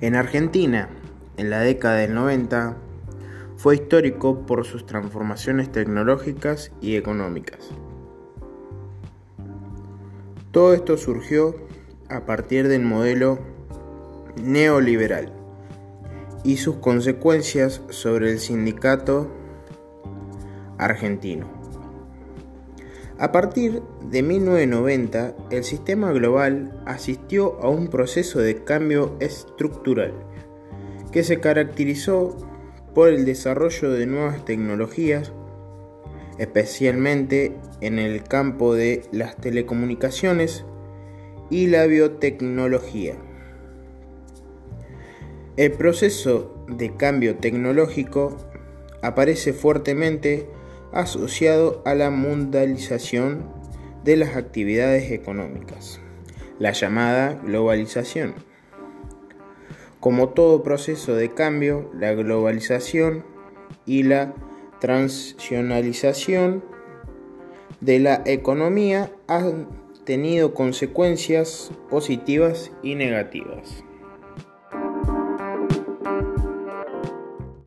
En Argentina, en la década del 90, fue histórico por sus transformaciones tecnológicas y económicas. Todo esto surgió a partir del modelo neoliberal y sus consecuencias sobre el sindicato argentino. A partir de 1990, el sistema global asistió a un proceso de cambio estructural que se caracterizó por el desarrollo de nuevas tecnologías, especialmente en el campo de las telecomunicaciones y la biotecnología. El proceso de cambio tecnológico aparece fuertemente asociado a la mundialización de las actividades económicas, la llamada globalización. Como todo proceso de cambio, la globalización y la transnacionalización de la economía han tenido consecuencias positivas y negativas.